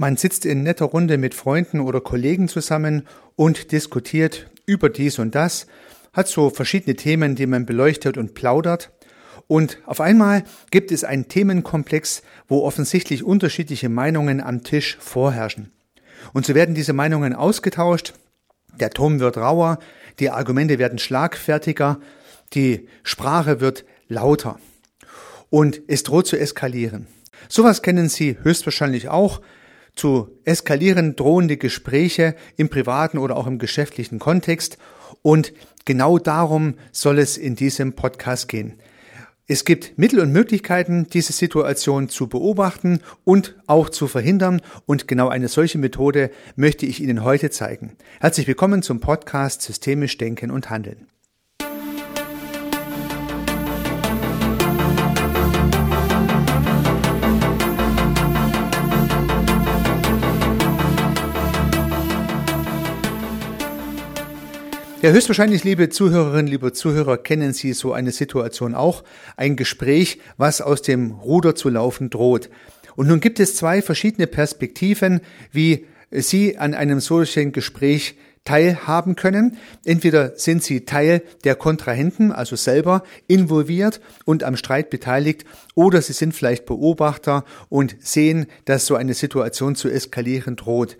Man sitzt in netter Runde mit Freunden oder Kollegen zusammen und diskutiert über dies und das, hat so verschiedene Themen, die man beleuchtet und plaudert. Und auf einmal gibt es einen Themenkomplex, wo offensichtlich unterschiedliche Meinungen am Tisch vorherrschen. Und so werden diese Meinungen ausgetauscht, der Ton wird rauer, die Argumente werden schlagfertiger, die Sprache wird lauter. Und es droht zu eskalieren. Sowas kennen Sie höchstwahrscheinlich auch zu eskalieren drohende Gespräche im privaten oder auch im geschäftlichen Kontext. Und genau darum soll es in diesem Podcast gehen. Es gibt Mittel und Möglichkeiten, diese Situation zu beobachten und auch zu verhindern. Und genau eine solche Methode möchte ich Ihnen heute zeigen. Herzlich willkommen zum Podcast Systemisch Denken und Handeln. Ja, höchstwahrscheinlich, liebe Zuhörerinnen, liebe Zuhörer, kennen Sie so eine Situation auch. Ein Gespräch, was aus dem Ruder zu laufen droht. Und nun gibt es zwei verschiedene Perspektiven, wie Sie an einem solchen Gespräch teilhaben können. Entweder sind sie Teil der Kontrahenten, also selber involviert und am Streit beteiligt, oder sie sind vielleicht Beobachter und sehen, dass so eine Situation zu eskalieren droht.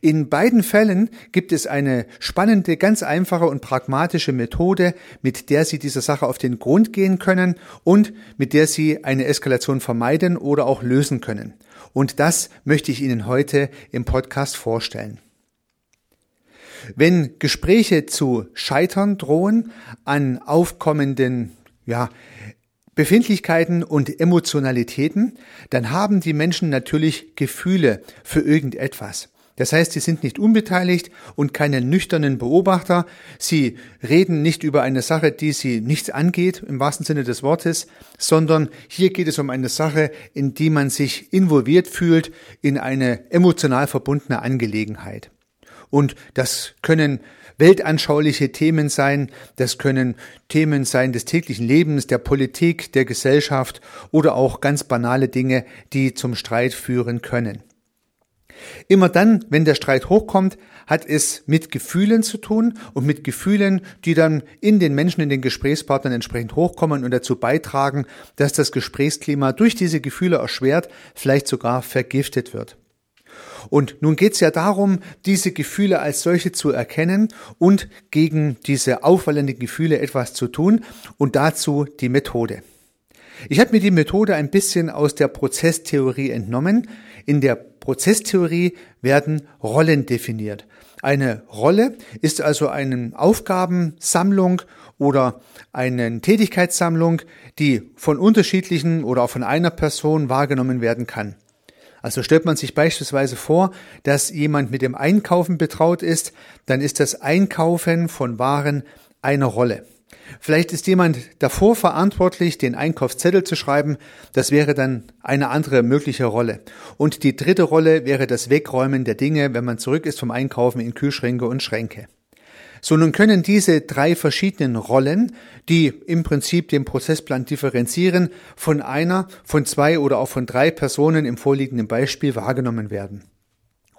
In beiden Fällen gibt es eine spannende, ganz einfache und pragmatische Methode, mit der Sie dieser Sache auf den Grund gehen können und mit der Sie eine Eskalation vermeiden oder auch lösen können. Und das möchte ich Ihnen heute im Podcast vorstellen. Wenn Gespräche zu scheitern drohen an aufkommenden, ja, Befindlichkeiten und Emotionalitäten, dann haben die Menschen natürlich Gefühle für irgendetwas. Das heißt, sie sind nicht unbeteiligt und keine nüchternen Beobachter. Sie reden nicht über eine Sache, die sie nichts angeht, im wahrsten Sinne des Wortes, sondern hier geht es um eine Sache, in die man sich involviert fühlt, in eine emotional verbundene Angelegenheit. Und das können weltanschauliche Themen sein, das können Themen sein des täglichen Lebens, der Politik, der Gesellschaft oder auch ganz banale Dinge, die zum Streit führen können. Immer dann, wenn der Streit hochkommt, hat es mit Gefühlen zu tun und mit Gefühlen, die dann in den Menschen, in den Gesprächspartnern entsprechend hochkommen und dazu beitragen, dass das Gesprächsklima durch diese Gefühle erschwert, vielleicht sogar vergiftet wird. Und nun geht es ja darum, diese Gefühle als solche zu erkennen und gegen diese auffallenden Gefühle etwas zu tun und dazu die Methode. Ich habe mir die Methode ein bisschen aus der Prozesstheorie entnommen. In der Prozesstheorie werden Rollen definiert. Eine Rolle ist also eine Aufgabensammlung oder eine Tätigkeitssammlung, die von unterschiedlichen oder auch von einer Person wahrgenommen werden kann. Also stellt man sich beispielsweise vor, dass jemand mit dem Einkaufen betraut ist, dann ist das Einkaufen von Waren eine Rolle. Vielleicht ist jemand davor verantwortlich, den Einkaufszettel zu schreiben. Das wäre dann eine andere mögliche Rolle. Und die dritte Rolle wäre das Wegräumen der Dinge, wenn man zurück ist vom Einkaufen in Kühlschränke und Schränke. So nun können diese drei verschiedenen Rollen, die im Prinzip den Prozessplan differenzieren, von einer, von zwei oder auch von drei Personen im vorliegenden Beispiel wahrgenommen werden.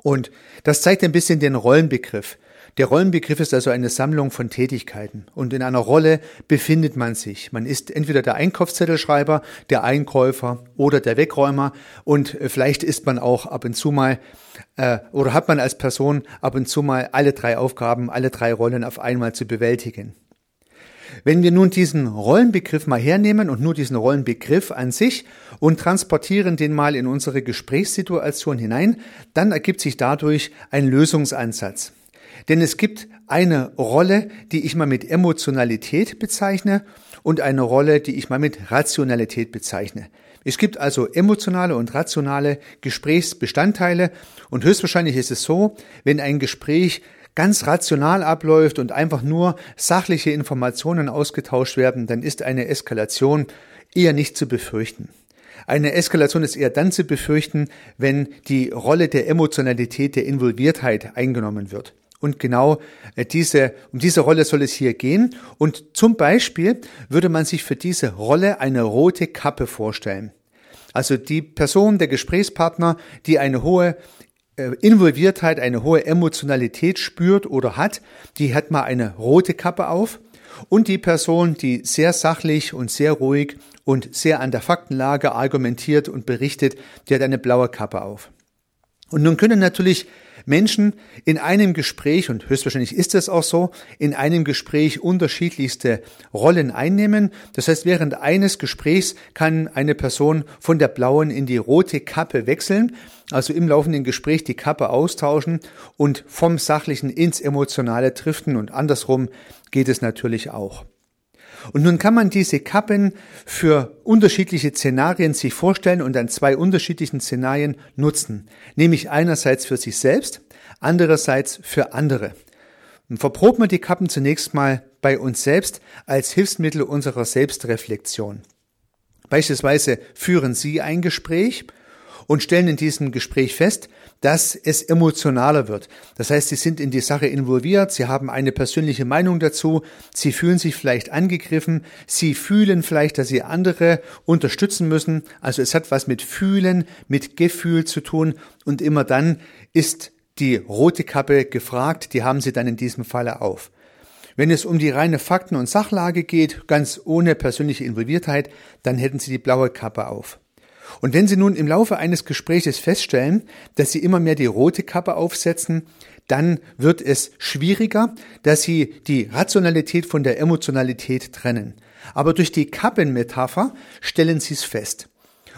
Und das zeigt ein bisschen den Rollenbegriff. Der Rollenbegriff ist also eine Sammlung von Tätigkeiten und in einer Rolle befindet man sich. Man ist entweder der Einkaufszettelschreiber, der Einkäufer oder der Wegräumer und äh, vielleicht ist man auch ab und zu mal äh, oder hat man als Person ab und zu mal alle drei Aufgaben, alle drei Rollen auf einmal zu bewältigen. Wenn wir nun diesen Rollenbegriff mal hernehmen und nur diesen Rollenbegriff an sich und transportieren den mal in unsere Gesprächssituation hinein, dann ergibt sich dadurch ein Lösungsansatz. Denn es gibt eine Rolle, die ich mal mit Emotionalität bezeichne und eine Rolle, die ich mal mit Rationalität bezeichne. Es gibt also emotionale und rationale Gesprächsbestandteile und höchstwahrscheinlich ist es so, wenn ein Gespräch ganz rational abläuft und einfach nur sachliche Informationen ausgetauscht werden, dann ist eine Eskalation eher nicht zu befürchten. Eine Eskalation ist eher dann zu befürchten, wenn die Rolle der Emotionalität, der Involviertheit eingenommen wird. Und genau äh, diese, um diese Rolle soll es hier gehen. Und zum Beispiel würde man sich für diese Rolle eine rote Kappe vorstellen. Also die Person, der Gesprächspartner, die eine hohe äh, Involviertheit, eine hohe Emotionalität spürt oder hat, die hat mal eine rote Kappe auf. Und die Person, die sehr sachlich und sehr ruhig und sehr an der Faktenlage argumentiert und berichtet, die hat eine blaue Kappe auf. Und nun können natürlich Menschen in einem Gespräch, und höchstwahrscheinlich ist es auch so, in einem Gespräch unterschiedlichste Rollen einnehmen. Das heißt, während eines Gesprächs kann eine Person von der blauen in die rote Kappe wechseln, also im laufenden Gespräch die Kappe austauschen und vom Sachlichen ins Emotionale driften und andersrum geht es natürlich auch. Und nun kann man diese Kappen für unterschiedliche Szenarien sich vorstellen und an zwei unterschiedlichen Szenarien nutzen. Nämlich einerseits für sich selbst, andererseits für andere. Und verproben wir die Kappen zunächst mal bei uns selbst als Hilfsmittel unserer Selbstreflexion. Beispielsweise führen Sie ein Gespräch und stellen in diesem Gespräch fest, dass es emotionaler wird. Das heißt, sie sind in die Sache involviert, sie haben eine persönliche Meinung dazu, sie fühlen sich vielleicht angegriffen, sie fühlen vielleicht, dass sie andere unterstützen müssen. Also es hat was mit Fühlen, mit Gefühl zu tun und immer dann ist die rote Kappe gefragt, die haben sie dann in diesem Falle auf. Wenn es um die reine Fakten- und Sachlage geht, ganz ohne persönliche Involviertheit, dann hätten sie die blaue Kappe auf. Und wenn Sie nun im Laufe eines Gespräches feststellen, dass Sie immer mehr die rote Kappe aufsetzen, dann wird es schwieriger, dass Sie die Rationalität von der Emotionalität trennen. Aber durch die Kappenmetapher stellen Sie es fest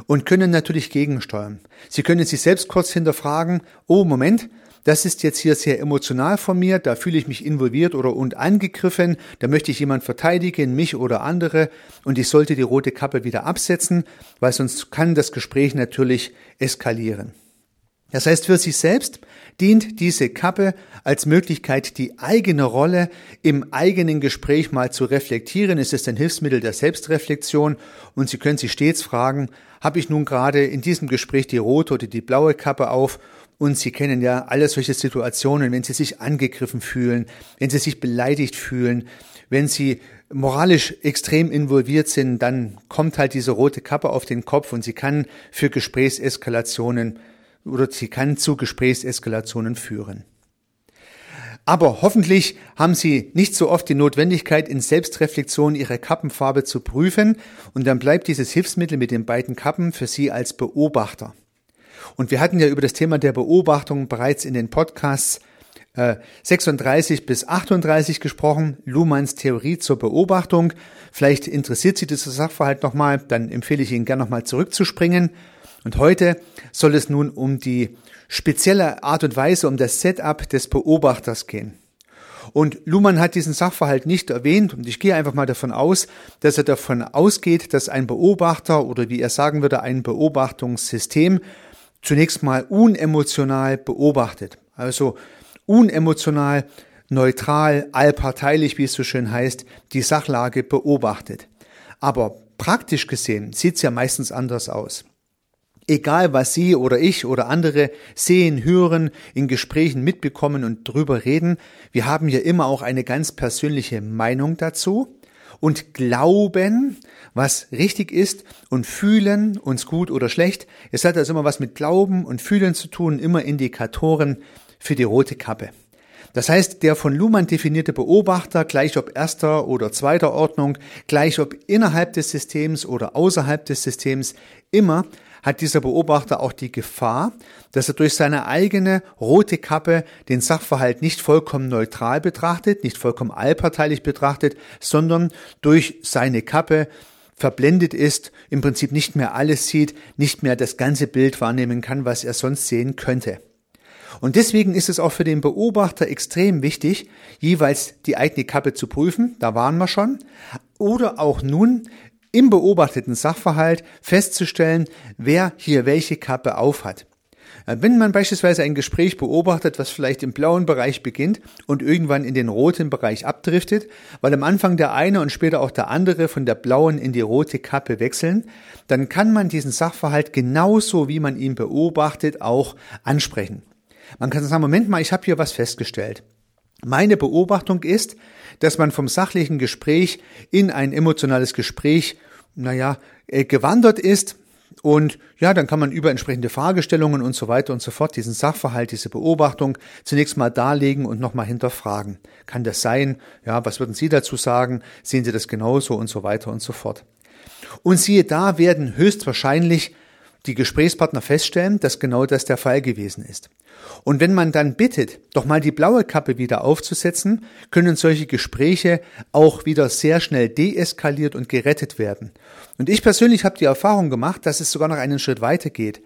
und können natürlich gegensteuern. Sie können sich selbst kurz hinterfragen, oh Moment, das ist jetzt hier sehr emotional von mir, da fühle ich mich involviert oder und angegriffen, da möchte ich jemand verteidigen, mich oder andere, und ich sollte die rote Kappe wieder absetzen, weil sonst kann das Gespräch natürlich eskalieren. Das heißt, für sich selbst dient diese Kappe als Möglichkeit, die eigene Rolle im eigenen Gespräch mal zu reflektieren. Es ist ein Hilfsmittel der Selbstreflexion. Und Sie können sich stets fragen, habe ich nun gerade in diesem Gespräch die rote oder die blaue Kappe auf und Sie kennen ja alle solche Situationen, wenn Sie sich angegriffen fühlen, wenn Sie sich beleidigt fühlen, wenn Sie moralisch extrem involviert sind, dann kommt halt diese rote Kappe auf den Kopf und sie kann für Gesprächseskalationen oder sie kann zu Gesprächseskalationen führen. Aber hoffentlich haben Sie nicht so oft die Notwendigkeit, in Selbstreflexion Ihre Kappenfarbe zu prüfen und dann bleibt dieses Hilfsmittel mit den beiden Kappen für Sie als Beobachter. Und wir hatten ja über das Thema der Beobachtung bereits in den Podcasts äh, 36 bis 38 gesprochen, Luhmanns Theorie zur Beobachtung. Vielleicht interessiert Sie dieser Sachverhalt nochmal, dann empfehle ich Ihnen gerne nochmal zurückzuspringen. Und heute soll es nun um die spezielle Art und Weise, um das Setup des Beobachters gehen. Und Luhmann hat diesen Sachverhalt nicht erwähnt und ich gehe einfach mal davon aus, dass er davon ausgeht, dass ein Beobachter oder wie er sagen würde, ein Beobachtungssystem zunächst mal unemotional beobachtet. Also unemotional, neutral, allparteilich, wie es so schön heißt, die Sachlage beobachtet. Aber praktisch gesehen sieht es ja meistens anders aus. Egal was Sie oder ich oder andere sehen, hören, in Gesprächen mitbekommen und drüber reden, wir haben ja immer auch eine ganz persönliche Meinung dazu und glauben, was richtig ist und fühlen uns gut oder schlecht. Es hat also immer was mit Glauben und Fühlen zu tun, immer Indikatoren für die rote Kappe. Das heißt, der von Luhmann definierte Beobachter, gleich ob erster oder zweiter Ordnung, gleich ob innerhalb des Systems oder außerhalb des Systems, immer hat dieser Beobachter auch die Gefahr, dass er durch seine eigene rote Kappe den Sachverhalt nicht vollkommen neutral betrachtet, nicht vollkommen allparteilich betrachtet, sondern durch seine Kappe verblendet ist, im Prinzip nicht mehr alles sieht, nicht mehr das ganze Bild wahrnehmen kann, was er sonst sehen könnte. Und deswegen ist es auch für den Beobachter extrem wichtig, jeweils die eigene Kappe zu prüfen, da waren wir schon, oder auch nun im beobachteten Sachverhalt festzustellen, wer hier welche Kappe aufhat. Äh, wenn man beispielsweise ein Gespräch beobachtet, was vielleicht im blauen Bereich beginnt und irgendwann in den roten Bereich abdriftet, weil am Anfang der eine und später auch der andere von der blauen in die rote Kappe wechseln, dann kann man diesen Sachverhalt genauso wie man ihn beobachtet auch ansprechen. Man kann sagen, Moment mal, ich habe hier was festgestellt. Meine Beobachtung ist, dass man vom sachlichen Gespräch in ein emotionales Gespräch, naja, äh, gewandert ist. Und ja, dann kann man über entsprechende Fragestellungen und so weiter und so fort diesen Sachverhalt, diese Beobachtung zunächst mal darlegen und nochmal hinterfragen. Kann das sein? Ja, was würden Sie dazu sagen? Sehen Sie das genauso und so weiter und so fort. Und siehe da werden höchstwahrscheinlich die Gesprächspartner feststellen, dass genau das der Fall gewesen ist. Und wenn man dann bittet, doch mal die blaue Kappe wieder aufzusetzen, können solche Gespräche auch wieder sehr schnell deeskaliert und gerettet werden. Und ich persönlich habe die Erfahrung gemacht, dass es sogar noch einen Schritt weiter geht.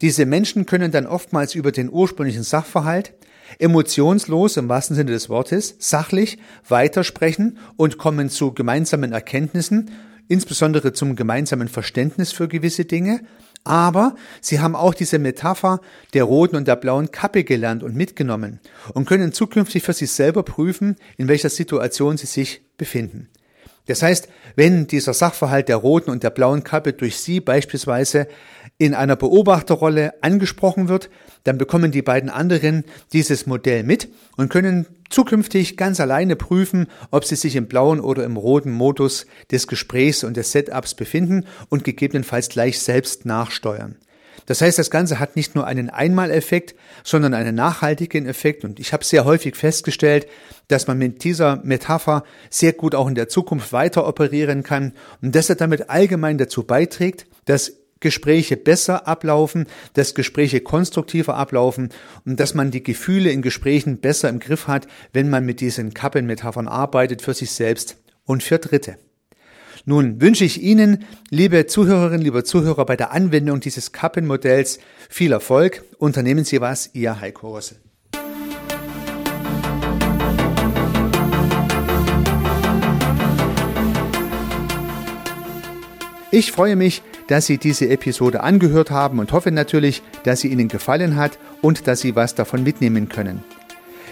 Diese Menschen können dann oftmals über den ursprünglichen Sachverhalt emotionslos im wahrsten Sinne des Wortes, sachlich weitersprechen und kommen zu gemeinsamen Erkenntnissen, insbesondere zum gemeinsamen Verständnis für gewisse Dinge aber sie haben auch diese Metapher der roten und der blauen Kappe gelernt und mitgenommen und können zukünftig für sich selber prüfen, in welcher Situation sie sich befinden. Das heißt, wenn dieser Sachverhalt der roten und der blauen Kappe durch Sie beispielsweise in einer Beobachterrolle angesprochen wird, dann bekommen die beiden anderen dieses Modell mit und können zukünftig ganz alleine prüfen, ob sie sich im blauen oder im roten Modus des Gesprächs und des Setups befinden und gegebenenfalls gleich selbst nachsteuern. Das heißt, das Ganze hat nicht nur einen Einmaleffekt, sondern einen nachhaltigen Effekt. Und ich habe sehr häufig festgestellt, dass man mit dieser Metapher sehr gut auch in der Zukunft weiter operieren kann und dass er damit allgemein dazu beiträgt, dass Gespräche besser ablaufen, dass Gespräche konstruktiver ablaufen und dass man die Gefühle in Gesprächen besser im Griff hat, wenn man mit diesen Kappenmetaphern arbeitet für sich selbst und für Dritte. Nun wünsche ich Ihnen, liebe Zuhörerinnen, liebe Zuhörer, bei der Anwendung dieses Kappenmodells viel Erfolg. Unternehmen Sie was, Ihr Heiko Rosse. Ich freue mich, dass Sie diese Episode angehört haben und hoffe natürlich, dass sie Ihnen gefallen hat und dass Sie was davon mitnehmen können.